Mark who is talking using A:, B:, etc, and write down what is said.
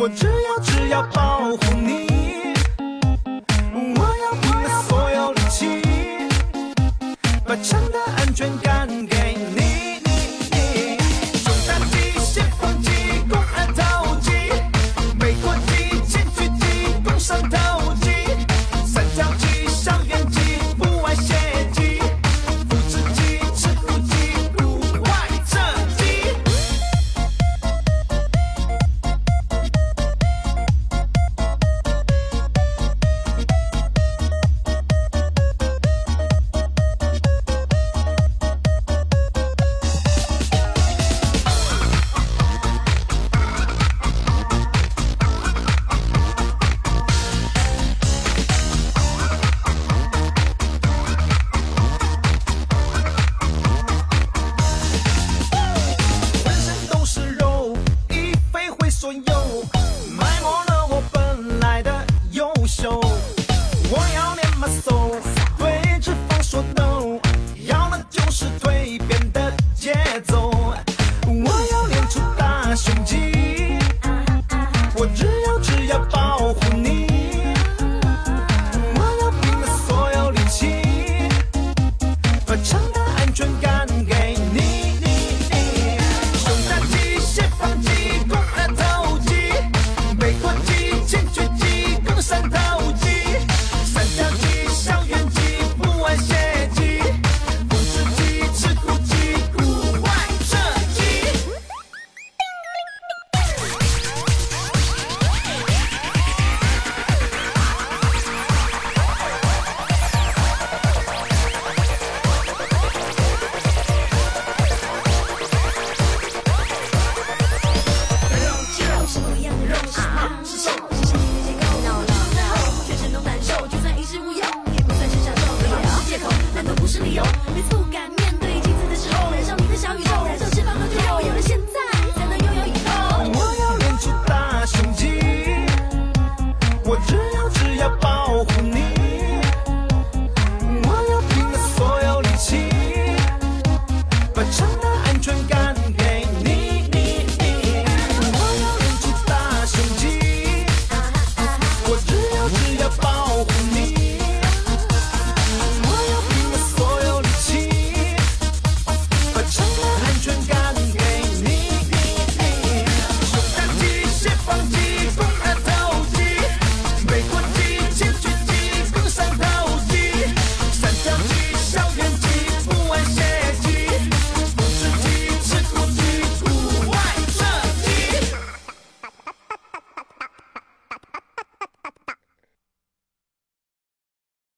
A: 我只要，只要保护你，我要拼了所有力气，把真的安全感。So. 我唱的安全感